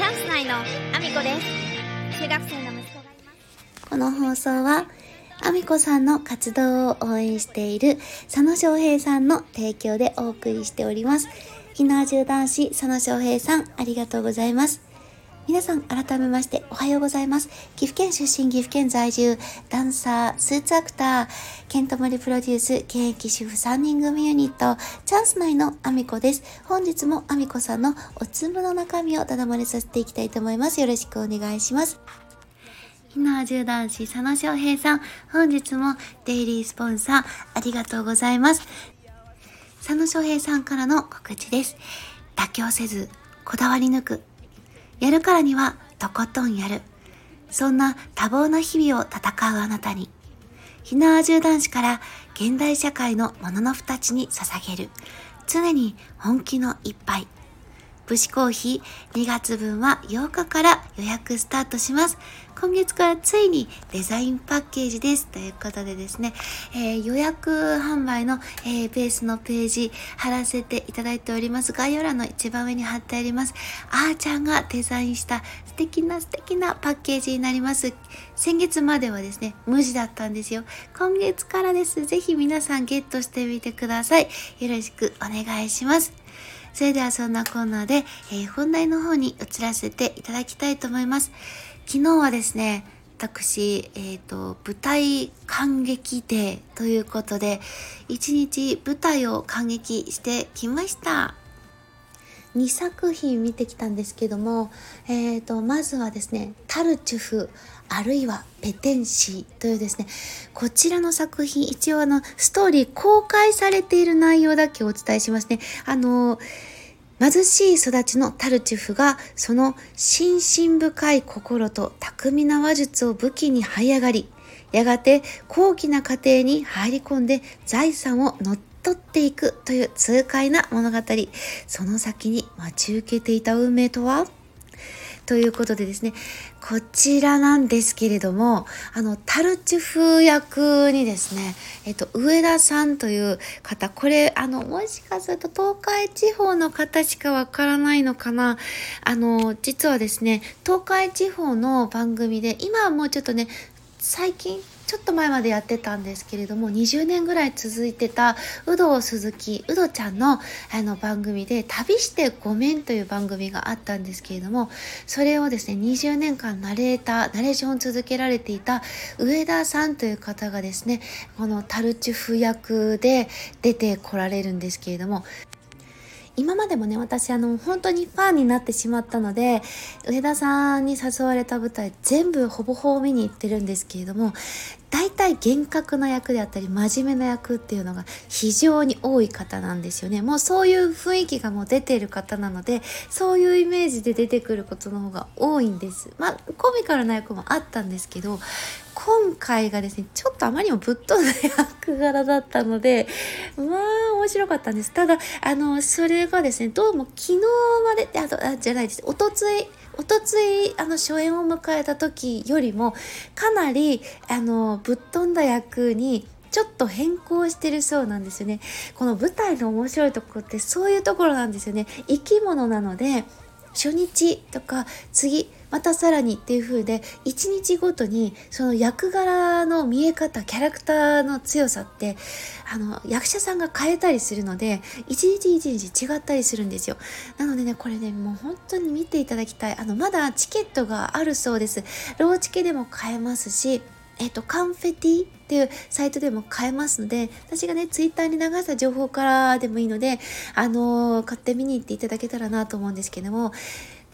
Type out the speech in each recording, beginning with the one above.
チャンス内のアミコです中学生の息子がいますこの放送は、アミコさんの活動を応援している佐野翔平さんの提供でお送りしております。ひなじゅ男子佐野翔平さん、ありがとうございます。皆さん、改めましておはようございます。岐阜県出身、岐阜県在住、ダンサー、スーツアクター、ケントモリプロデュース、現役主婦3人組ユニット、チャンス内のアミコです。本日もアミコさんのおつむの中身をただ漏れさせていきたいと思います。よろしくお願いします。ひなじゅう男子佐野翔平さん、本日もデイリースポンサーありがとうございます。佐野翔平さんからの告知です。妥協せず、こだわり抜く。やるからには、とことんやる。そんな多忙な日々を戦うあなたに、ひなあじゅう男子から現代社会のもののふたちに捧げる。常に本気の一杯。武士コーヒー2月分は8日から予約スタートします。今月からついにデザインパッケージです。ということでですね、えー予約販売の、えーベースのページ貼らせていただいております。概要欄の一番上に貼ってあります。あーちゃんがデザインした素敵な素敵なパッケージになります。先月まではですね、無地だったんですよ。今月からです。ぜひ皆さんゲットしてみてください。よろしくお願いします。それではそんなコーナーで、えー本題の方に移らせていただきたいと思います。昨日はですね、私、えっ、と、舞台感激デーということで、一日舞台を感激してきました。2作品見てきたんですけども、えー、とまずはですね「タルチュフ」あるいは「ペテンシー」というですねこちらの作品一応あのストーリー公開されている内容だけお伝えしますね。あの貧しい育ちのタルチュフがその心身深い心と巧みな話術を武器に這い上がりやがて高貴な家庭に入り込んで財産を乗っ取っていくという痛快な物語その先に待ち受けていた運命とは？ということでですね、こちらなんですけれども、あの、タルチュフ役にですね、えっと、上田さんという方、これ、あの、もしかすると東海地方の方しかわからないのかな？あの、実はですね、東海地方の番組で、今はもうちょっとね、最近ちょっと前までやってたんですけれども20年ぐらい続いてた有働鈴木有働ちゃんのあの番組で「旅してごめん」という番組があったんですけれどもそれをですね20年間ナレーターナレーションを続けられていた上田さんという方がですねこのタルチュフ役で出てこられるんですけれども今までもね私あの本当にファンになってしまったので上田さんに誘われた舞台全部ほぼほぼ見に行ってるんですけれども大体厳格な役であったり真面目な役っていうのが非常に多い方なんですよね。もうそういう雰囲気がもう出ている方なのでそういうイメージで出てくることの方が多いんです。まあコミカルな役もあったんですけど今回がですねちょっとあまりにもぶっ飛んだ役柄だったのでまあ面白かったんですただあのそれがですねどうも昨日まであとあじゃないですおとついおとついあの初演を迎えた時よりもかなりあのぶっ飛んだ役にちょっと変更してるそうなんですよね。この舞台の面白いところってそういうところなんですよね。生き物なので初日とか次またさらにっていう風で一日ごとにその役柄の見え方キャラクターの強さってあの役者さんが変えたりするので一日一日違ったりするんですよ。なのでねこれねもう本当に見ていただきたい。あのまだチケットがあるそうです。ローチケでも買えますしえっと、カンフェティっていうサイトでも買えますので、私がね、ツイッターに流した情報からでもいいので、あのー買って見に行っていただけたらなと思うんですけども、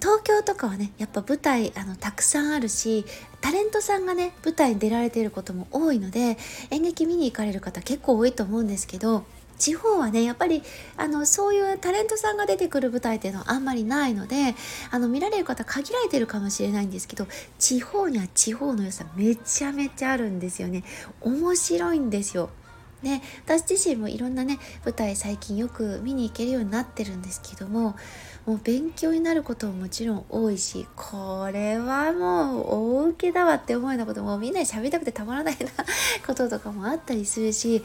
東京とかはねやっぱ舞台あのたくさんあるしタレントさんがね舞台に出られていることも多いので演劇見に行かれる方結構多いと思うんですけど地方はねやっぱりあのそういうタレントさんが出てくる舞台っていうのはあんまりないのであの見られる方限られてるかもしれないんですけど地方には地方の良さめちゃめちゃあるんですよね。面白いんですよ。ね、私自身もいろんなね舞台最近よく見に行けるようになってるんですけどももう勉強になることももちろん多いしこれはもう大受けだわって思うようなこともみんなに喋りたくてたまらないな こととかもあったりするし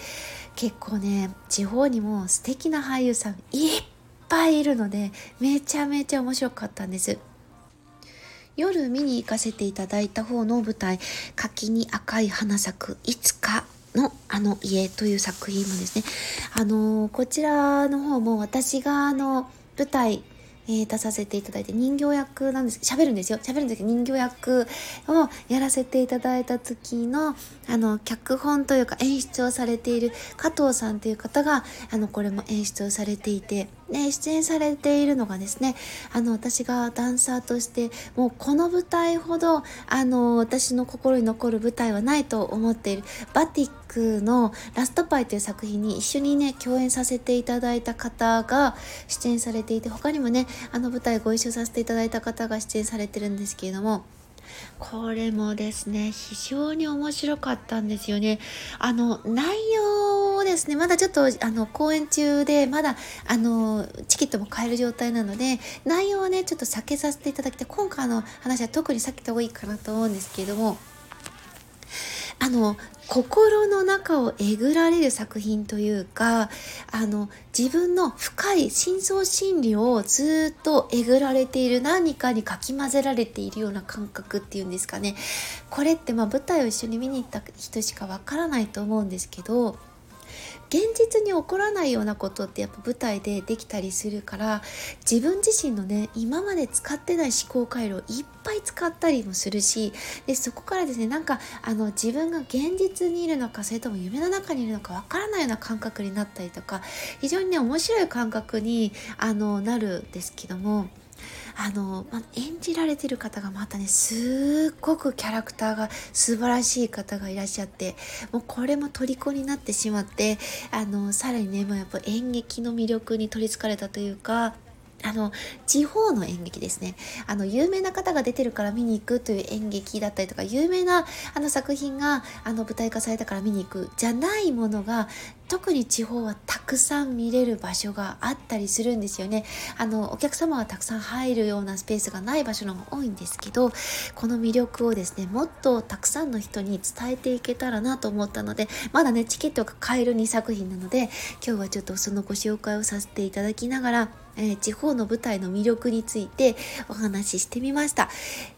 結構ね地方にも素敵な俳優さんいっぱいいるのでめちゃめちゃ面白かったんです。夜見に行かせていただいた方の舞台「柿に赤い花咲くいつか」のあの家という作品もですね、あのこちらの方も私があの舞台えー、出させていただいて人形役なんです。喋るんですよ。喋るんですけど人形役をやらせていただいた時のあの脚本というか演出をされている加藤さんという方があのこれも演出をされていて。で出演されているのがですねあの私がダンサーとしてもうこの舞台ほどあの私の心に残る舞台はないと思っているバティックの「ラストパイ」という作品に一緒にね共演させていただいた方が出演されていて他にもねあの舞台ご一緒させていただいた方が出演されてるんですけれどもこれもですね、非常に面白かったんですよね。あの、内容ですね、まだちょっと、あの、公演中で、まだ、あの、チケットも買える状態なので、内容はね、ちょっと避けさせていただきたい。今回の話は特に避けた方がいいかなと思うんですけれども、あの心の中をえぐられる作品というかあの自分の深い深層心理をずっとえぐられている何かにかき混ぜられているような感覚っていうんですかねこれってまあ舞台を一緒に見に行った人しかわからないと思うんですけど現実に起こらないようなことってやっぱ舞台でできたりするから自分自身のね今まで使ってない思考回路をいっぱい使ったりもするしでそこからですねなんかあの自分が現実にいるのかそれとも夢の中にいるのかわからないような感覚になったりとか非常にね面白い感覚にあのなるんですけどもあの、ま演じられてる方がまたねすっごくキャラクターが素晴らしい方がいらっしゃってもうこれも虜になってしまってあのさらにねもうやっぱ演劇の魅力に取りつかれたというかあの地方の演劇ですね。あの有名な方が出てるから見に行くという演劇だったりとか有名なあの作品があの舞台化されたから見に行くじゃないものが特に地方はたくさん見れる場所があったりするんですよねあのお客様はたくさん入るようなスペースがない場所の方が多いんですけどこの魅力をですねもっとたくさんの人に伝えていけたらなと思ったのでまだねチケットが買える2作品なので今日はちょっとそのご紹介をさせていただきながらえー、地方の舞台の魅力についてお話ししてみました。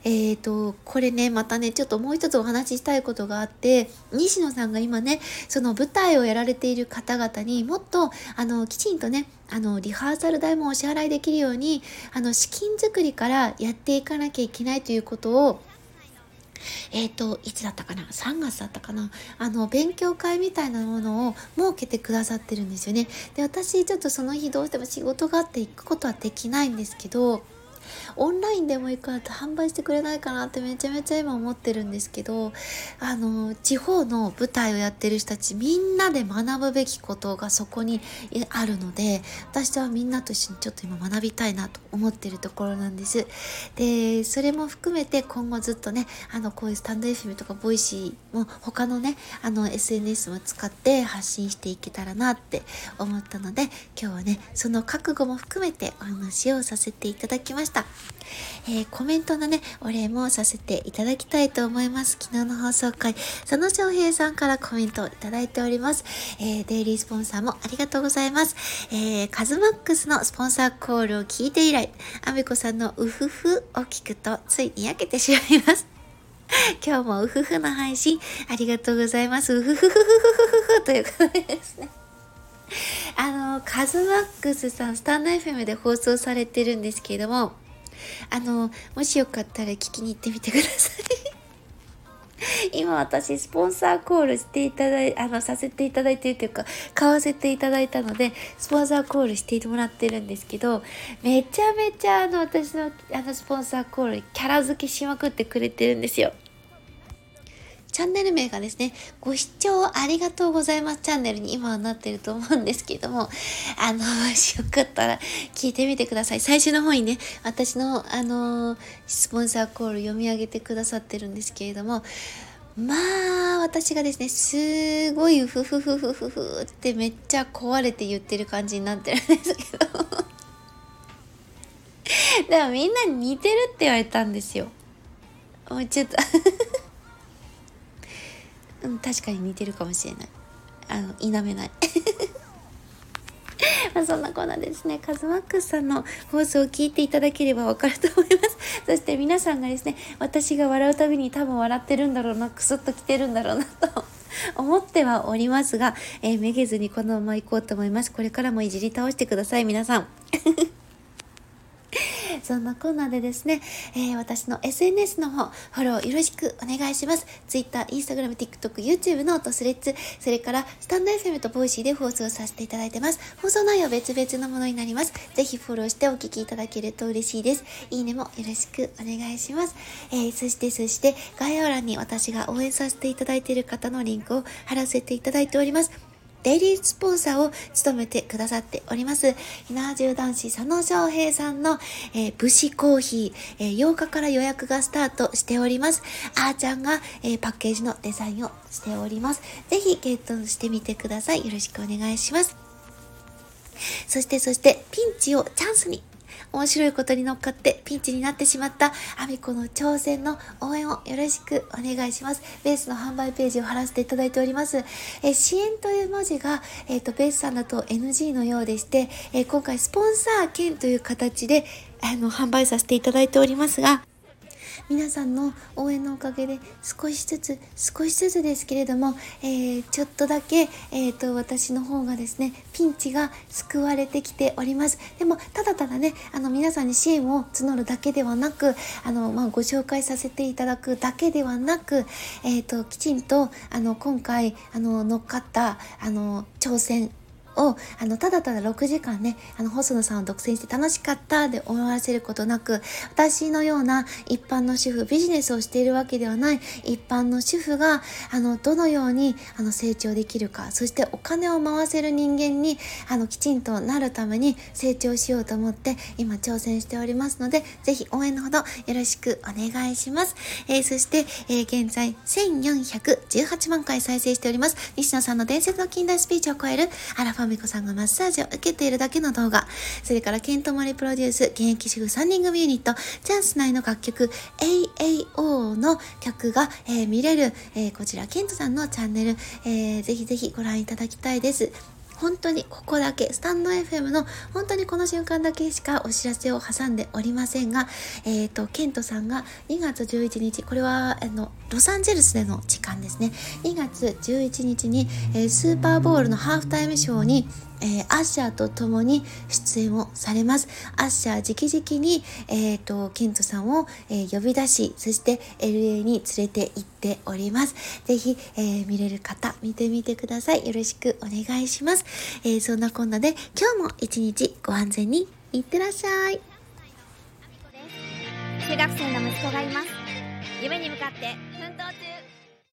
えっ、ー、と、これね、またね、ちょっともう一つお話ししたいことがあって、西野さんが今ね、その舞台をやられている方々にもっと、あの、きちんとね、あの、リハーサル代もお支払いできるように、あの、資金作りからやっていかなきゃいけないということを、えっ、ー、と、いつだったかな ?3 月だったかな？あの、勉強会みたいなものを設けてくださってるんですよね。で、私、ちょっとその日どうしても仕事があって行くことはできないんですけど、オンラインでもいいから販売してくれないかなってめちゃめちゃ今思ってるんですけどあの地方の舞台をやってる人たちみんなで学ぶべきことがそこにあるので私はみんなと一緒にちょっと今学びたいなと思ってるところなんですでそれも含めて今後ずっとねあのこういうスタンド FM とかボイシーも他のねあの SNS も使って発信していけたらなって思ったので今日はねその覚悟も含めてお話をさせていただきました。えー、コメントのね、お礼もさせていただきたいと思います。昨日の放送回、佐野翔平さんからコメントをいただいております。えー、デイリースポンサーもありがとうございます。えー、カズマックスのスポンサーコールを聞いて以来、アメコさんのウフフを聞くと、ついに焼けてしまいます。今日もウフフの配信ありがとうございます。ウフフフフフフフということですね。あの、カズマックスさん、スタンド FM で放送されてるんですけれども、あの、もしよかったら聞きに行ってみてください。今私スポンサーコールしていただいあのさせていただいてるというか買わせていただいたのでスポンサーコールしてもらってるんですけどめちゃめちゃあの私のあのスポンサーコールキャラ付けしまくってくれてるんですよ。チャンネル名がですね、ご視聴ありがとうございますチャンネルに今はなってると思うんですけども、あの、もしよかったら聞いてみてください。最初の方にね、私の、あの、スポンサーコール読み上げてくださってるんですけれども、まあ、私がですね、すごいふふふふふふってめっちゃ壊れて言ってる感じになってるんですけど。でもみんな似てるって言われたんですよ。もうちょっとうん、確かに似てるかもしれない。あの、否めない。まあそんなこんなですね、カズマックスさんの放送を聞いていただければわかると思います。そして皆さんがですね、私が笑うたびに多分笑ってるんだろうな、クスッと来てるんだろうなと 思ってはおりますが、えー、めげずにこのまま行こうと思います。これからもいじり倒してください、皆さん。そんなコーナーでですね、えー、私の SNS の方、フォローよろしくお願いします。Twitter、Instagram、TikTok、YouTube のと Threads、それからスタンド FM とボイシーで放送させていただいてます。放送内容別々のものになります。ぜひフォローしてお聞きいただけると嬉しいです。いいねもよろしくお願いします。えー、そしてそして概要欄に私が応援させていただいている方のリンクを貼らせていただいております。デイリースポンサーを務めてくださっております、ひなじゅう男子佐野翔平さんの、えー、武士コーヒー、えー、8日から予約がスタートしております。あーちゃんが、えー、パッケージのデザインをしております。ぜひゲットしてみてください。よろしくお願いします。そしてそしてピンチをチャンスに面白いことに乗っかってピンチになってしまったアミコの挑戦の応援をよろしくお願いします。ベースの販売ページを貼らせていただいております。え支援という文字が、えっ、ー、と、ベースさんだと NG のようでして、え今回スポンサー券という形で、あの、販売させていただいておりますが、皆さんの応援のおかげで少しずつ少しずつですけれども、えー、ちょっとだけ、えーと、私の方がですねピンチが救われてきております。でもただただねあの皆さんに支援を募るだけではなくあの、まあ、ご紹介させていただくだけではなく、えーと、きちんとあの今回あの乗っかったあの挑戦をあのただただ6時間ねあの細野さんを独占して楽しかったで終わらせることなく私のような一般の主婦ビジネスをしているわけではない一般の主婦があのどのようにあの成長できるかそしてお金を回せる人間にあのきちんとなるために成長しようと思って今挑戦しておりますのでぜひ応援のほどよろしくお願いします、えー、そして、えー、現在1418万回再生しております。西野さんの伝説の近代スピーチを超えるアラファミコさんがマッサージを受けているだけの動画、それからケントマリプロデュース、現役主婦3人組ユニット、チャンス内の楽曲、AAO の曲が、えー、見れる、えー、こちら、ケントさんのチャンネル、えー、ぜひぜひご覧いただきたいです。本当にここだけ、スタンド FM の本当にこの瞬間だけしかお知らせを挟んでおりませんが、えっ、ー、と、ケントさんが2月11日、これは、あの、ロサンゼルスでの時間ですね。2月11日に、えー、スーパーボールのハーフタイムショーに、えー、アッシャーと共に出演をされます。アッシャー直々に、えっ、ー、と、ケントさんを、え、呼び出し、そして LA に連れて行っております。ぜひ、え、見れる方、見てみてください。よろしくお願いします。えそんなこんなで、今日も一日ご安全にいってらっしゃい。中学生の息子がいます。夢に向かって